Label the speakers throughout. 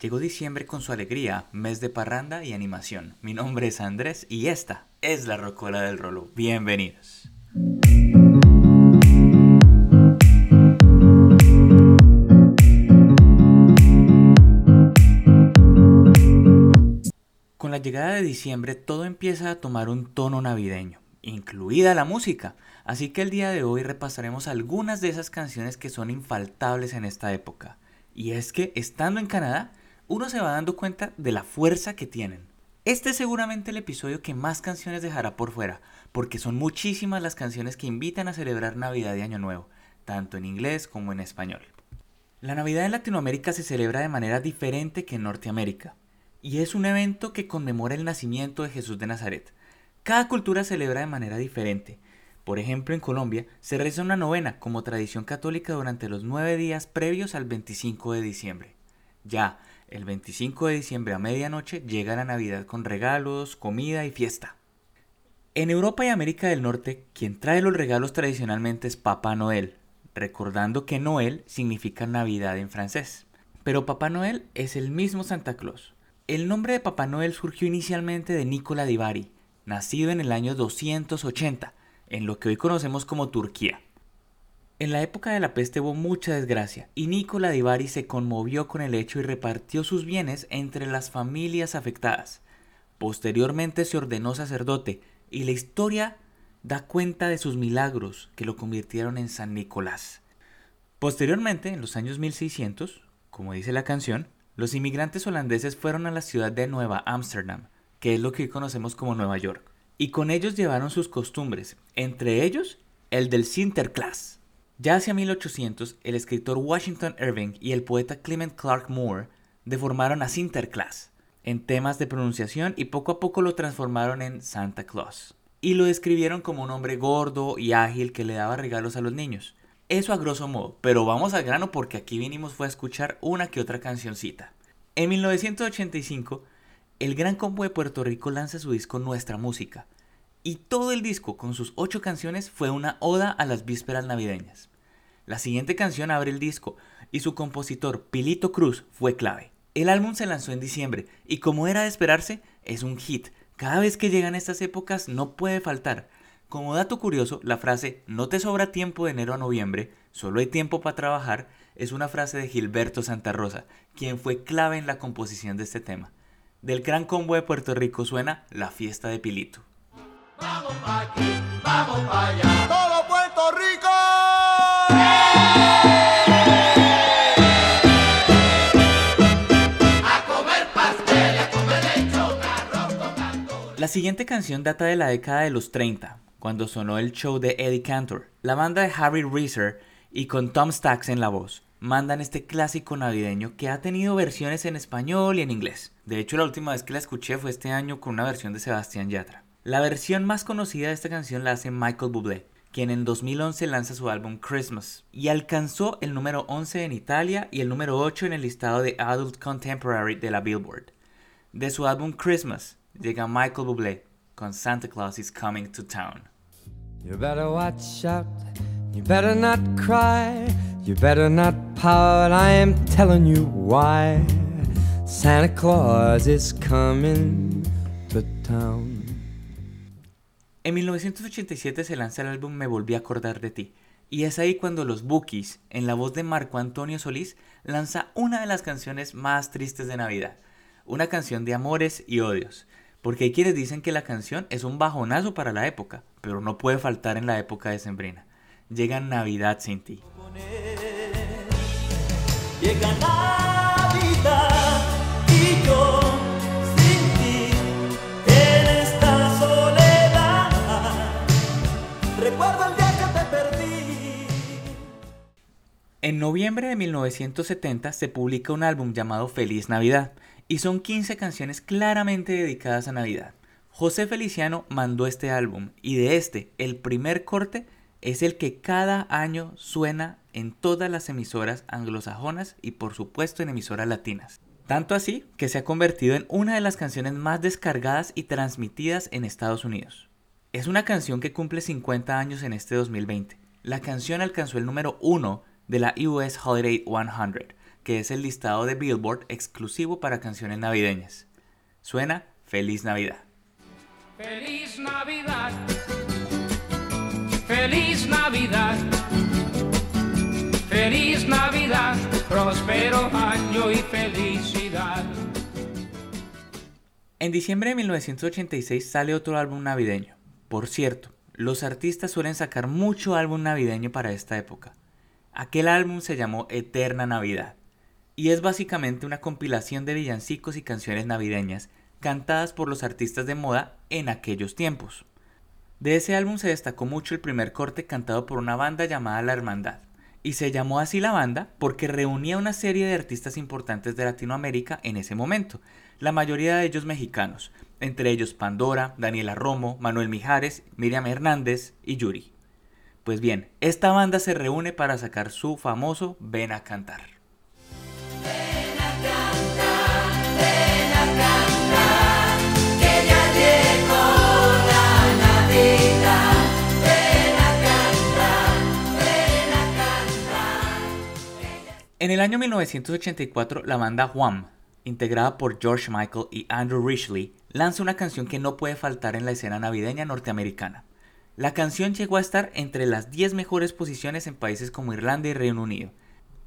Speaker 1: Llegó diciembre con su alegría, mes de parranda y animación. Mi nombre es Andrés y esta es la Rocola del Rolo. Bienvenidos. Con la llegada de diciembre todo empieza a tomar un tono navideño, incluida la música. Así que el día de hoy repasaremos algunas de esas canciones que son infaltables en esta época. Y es que, estando en Canadá, uno se va dando cuenta de la fuerza que tienen. Este es seguramente el episodio que más canciones dejará por fuera, porque son muchísimas las canciones que invitan a celebrar Navidad y Año Nuevo, tanto en inglés como en español. La Navidad en Latinoamérica se celebra de manera diferente que en Norteamérica, y es un evento que conmemora el nacimiento de Jesús de Nazaret. Cada cultura celebra de manera diferente. Por ejemplo, en Colombia se reza una novena como tradición católica durante los nueve días previos al 25 de diciembre. Ya, el 25 de diciembre a medianoche llega la Navidad con regalos, comida y fiesta. En Europa y América del Norte, quien trae los regalos tradicionalmente es Papá Noel, recordando que Noel significa Navidad en francés. Pero Papá Noel es el mismo Santa Claus. El nombre de Papá Noel surgió inicialmente de Nicola di Bari, nacido en el año 280, en lo que hoy conocemos como Turquía. En la época de la peste hubo mucha desgracia y Nicola di Bari se conmovió con el hecho y repartió sus bienes entre las familias afectadas. Posteriormente se ordenó sacerdote y la historia da cuenta de sus milagros que lo convirtieron en San Nicolás. Posteriormente, en los años 1600, como dice la canción, los inmigrantes holandeses fueron a la ciudad de Nueva Ámsterdam, que es lo que hoy conocemos como Nueva York, y con ellos llevaron sus costumbres, entre ellos el del Sinterklaas ya hacia 1800, el escritor Washington Irving y el poeta Clement Clark Moore deformaron a Sinterklaas en temas de pronunciación y poco a poco lo transformaron en Santa Claus. Y lo describieron como un hombre gordo y ágil que le daba regalos a los niños. Eso a grosso modo, pero vamos al grano porque aquí vinimos fue a escuchar una que otra cancioncita. En 1985, el Gran Combo de Puerto Rico lanza su disco Nuestra Música, y todo el disco con sus ocho canciones fue una oda a las vísperas navideñas. La siguiente canción abre el disco y su compositor Pilito Cruz fue clave. El álbum se lanzó en diciembre y como era de esperarse, es un hit. Cada vez que llegan estas épocas no puede faltar. Como dato curioso, la frase no te sobra tiempo de enero a noviembre, solo hay tiempo para trabajar, es una frase de Gilberto Santa Rosa, quien fue clave en la composición de este tema. Del gran combo de Puerto Rico suena La fiesta de Pilito. Vamos pa' aquí, vamos pa' allá. Todo Puerto Rico. A comer pastel, a comer lechón, arroz con La siguiente canción data de la década de los 30, cuando sonó el show de Eddie Cantor. La banda de Harry Reeser y con Tom Stacks en la voz mandan este clásico navideño que ha tenido versiones en español y en inglés. De hecho, la última vez que la escuché fue este año con una versión de Sebastián Yatra. La versión más conocida de esta canción la hace Michael Bublé, quien en 2011 lanza su álbum Christmas y alcanzó el número 11 en Italia y el número 8 en el listado de Adult Contemporary de la Billboard. De su álbum Christmas llega Michael Bublé con Santa Claus is Coming to Town. You better watch out, you better not cry, you better not pout, I am telling you why. Santa Claus is coming to town. En 1987 se lanza el álbum Me volví a acordar de ti, y es ahí cuando los Bookies, en la voz de Marco Antonio Solís, lanza una de las canciones más tristes de Navidad, una canción de amores y odios, porque hay quienes dicen que la canción es un bajonazo para la época, pero no puede faltar en la época de Sembrina. Llega Navidad sin ti. En noviembre de 1970 se publica un álbum llamado Feliz Navidad y son 15 canciones claramente dedicadas a Navidad. José Feliciano mandó este álbum y de este, el primer corte es el que cada año suena en todas las emisoras anglosajonas y por supuesto en emisoras latinas. Tanto así que se ha convertido en una de las canciones más descargadas y transmitidas en Estados Unidos. Es una canción que cumple 50 años en este 2020. La canción alcanzó el número 1 de la US Holiday 100, que es el listado de Billboard exclusivo para canciones navideñas. Suena Feliz Navidad.
Speaker 2: Feliz Navidad. Feliz Navidad. Feliz Navidad. Próspero año y felicidad.
Speaker 1: En diciembre de 1986 sale otro álbum navideño. Por cierto, los artistas suelen sacar mucho álbum navideño para esta época. Aquel álbum se llamó Eterna Navidad y es básicamente una compilación de villancicos y canciones navideñas cantadas por los artistas de moda en aquellos tiempos. De ese álbum se destacó mucho el primer corte cantado por una banda llamada La Hermandad, y se llamó así la banda porque reunía una serie de artistas importantes de Latinoamérica en ese momento, la mayoría de ellos mexicanos, entre ellos Pandora, Daniela Romo, Manuel Mijares, Miriam Hernández y Yuri. Pues bien, esta banda se reúne para sacar su famoso Ven a cantar. En el año 1984, la banda Wham, integrada por George Michael y Andrew Rishley, lanza una canción que no puede faltar en la escena navideña norteamericana. La canción llegó a estar entre las 10 mejores posiciones en países como Irlanda y Reino Unido.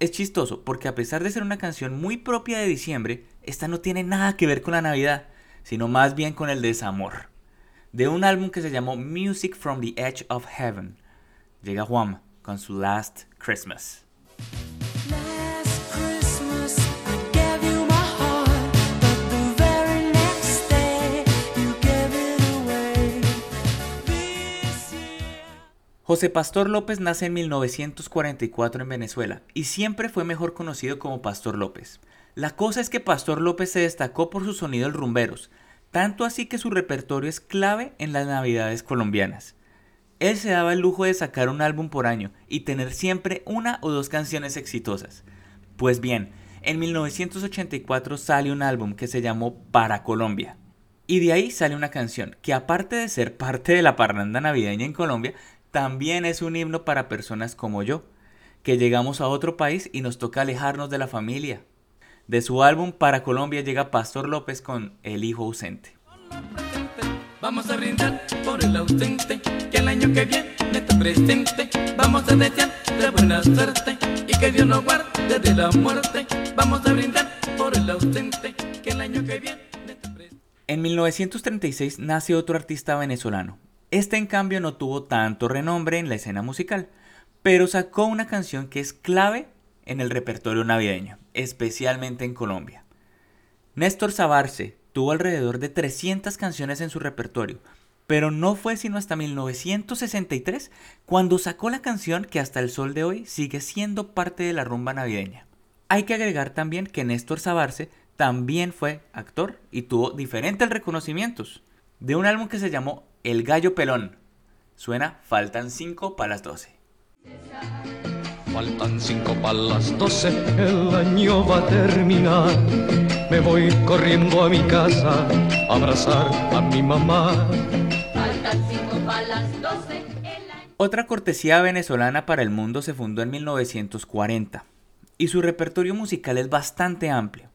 Speaker 1: Es chistoso porque a pesar de ser una canción muy propia de diciembre, esta no tiene nada que ver con la Navidad, sino más bien con el desamor. De un álbum que se llamó Music from the Edge of Heaven, llega Wham con su Last Christmas. José Pastor López nace en 1944 en Venezuela y siempre fue mejor conocido como Pastor López. La cosa es que Pastor López se destacó por su sonido rumberos, tanto así que su repertorio es clave en las navidades colombianas. Él se daba el lujo de sacar un álbum por año y tener siempre una o dos canciones exitosas. Pues bien, en 1984 sale un álbum que se llamó Para Colombia. Y de ahí sale una canción que aparte de ser parte de la parranda navideña en Colombia, también es un himno para personas como yo, que llegamos a otro país y nos toca alejarnos de la familia. De su álbum Para Colombia llega Pastor López con El Hijo Ausente.
Speaker 2: Vamos a brindar por el ausente, que el año que viene está presente. Vamos a desearle buena suerte y que Dios nos guarde de la muerte. Vamos a brindar por el ausente, que el año que viene está presente.
Speaker 1: En 1936 nace otro artista venezolano, este en cambio no tuvo tanto renombre en la escena musical, pero sacó una canción que es clave en el repertorio navideño, especialmente en Colombia. Néstor Sabarce tuvo alrededor de 300 canciones en su repertorio, pero no fue sino hasta 1963 cuando sacó la canción que hasta el sol de hoy sigue siendo parte de la rumba navideña. Hay que agregar también que Néstor Sabarce también fue actor y tuvo diferentes reconocimientos de un álbum que se llamó El Gallo Pelón. Suena Faltan 5 para las 12.
Speaker 3: Faltan 5 para las 12, el año va a terminar. Me voy corriendo a mi casa a abrazar a mi mamá.
Speaker 4: Faltan 5 para las 12.
Speaker 1: Otra cortesía venezolana para el mundo se fundó en 1940 y su repertorio musical es bastante amplio.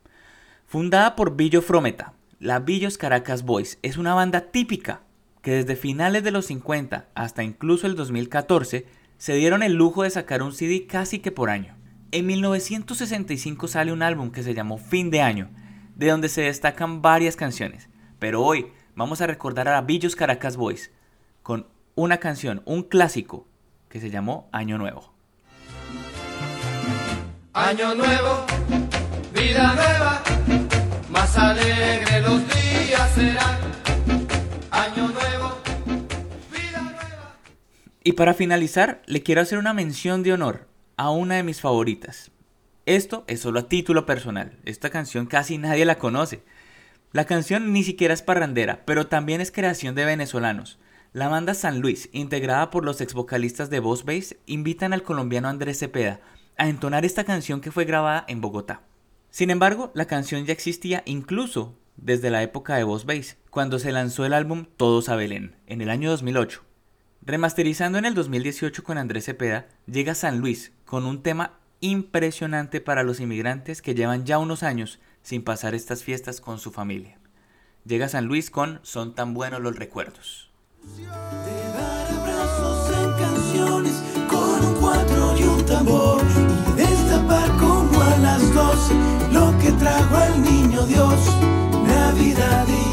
Speaker 1: Fundada por Billo Frometa, la Villos Caracas Boys es una banda típica que desde finales de los 50 hasta incluso el 2014 se dieron el lujo de sacar un CD casi que por año. En 1965 sale un álbum que se llamó Fin de Año, de donde se destacan varias canciones, pero hoy vamos a recordar a la Villos Caracas Boys con una canción, un clásico, que se llamó Año Nuevo.
Speaker 2: Año nuevo, vida nueva más alegre los días serán.
Speaker 1: Y para finalizar, le quiero hacer una mención de honor a una de mis favoritas. Esto es solo a título personal. Esta canción casi nadie la conoce. La canción ni siquiera es parrandera, pero también es creación de venezolanos. La banda San Luis, integrada por los ex vocalistas de Boss Bass, invitan al colombiano Andrés Cepeda a entonar esta canción que fue grabada en Bogotá. Sin embargo, la canción ya existía incluso desde la época de Boss Bass, cuando se lanzó el álbum Todos a Belén, en el año 2008. Remasterizando en el 2018 con Andrés Cepeda, llega San Luis con un tema impresionante para los inmigrantes que llevan ya unos años sin pasar estas fiestas con su familia. Llega San Luis con Son tan buenos los recuerdos.
Speaker 5: a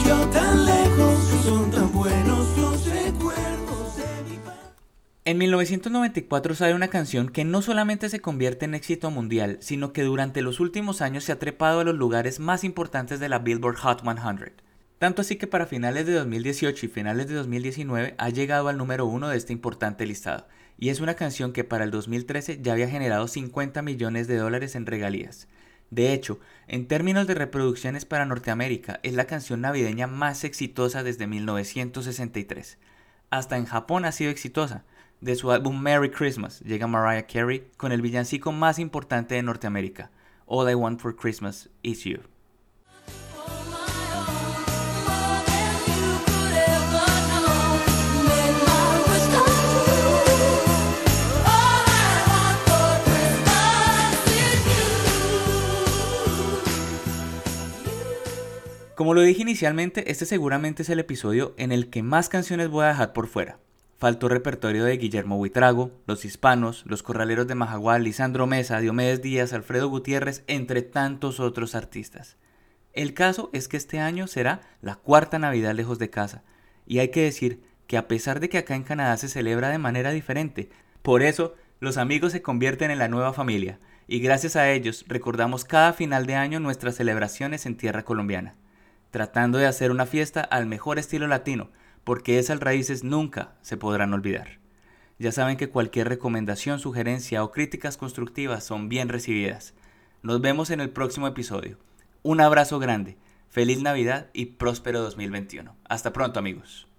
Speaker 1: En 1994 sale una canción que no solamente se convierte en éxito mundial, sino que durante los últimos años se ha trepado a los lugares más importantes de la Billboard Hot 100. Tanto así que para finales de 2018 y finales de 2019 ha llegado al número uno de este importante listado, y es una canción que para el 2013 ya había generado 50 millones de dólares en regalías. De hecho, en términos de reproducciones para Norteamérica, es la canción navideña más exitosa desde 1963. Hasta en Japón ha sido exitosa. De su álbum Merry Christmas llega Mariah Carey con el villancico más importante de Norteamérica, All I Want for Christmas Is You. Como lo dije inicialmente, este seguramente es el episodio en el que más canciones voy a dejar por fuera. Faltó repertorio de Guillermo Buitrago, Los Hispanos, Los Corraleros de Majagual, Lisandro Mesa, Diomedes Díaz, Alfredo Gutiérrez, entre tantos otros artistas. El caso es que este año será la cuarta Navidad lejos de casa, y hay que decir que a pesar de que acá en Canadá se celebra de manera diferente, por eso los amigos se convierten en la nueva familia, y gracias a ellos recordamos cada final de año nuestras celebraciones en tierra colombiana tratando de hacer una fiesta al mejor estilo latino, porque esas raíces nunca se podrán olvidar. Ya saben que cualquier recomendación, sugerencia o críticas constructivas son bien recibidas. Nos vemos en el próximo episodio. Un abrazo grande, feliz Navidad y próspero 2021. Hasta pronto amigos.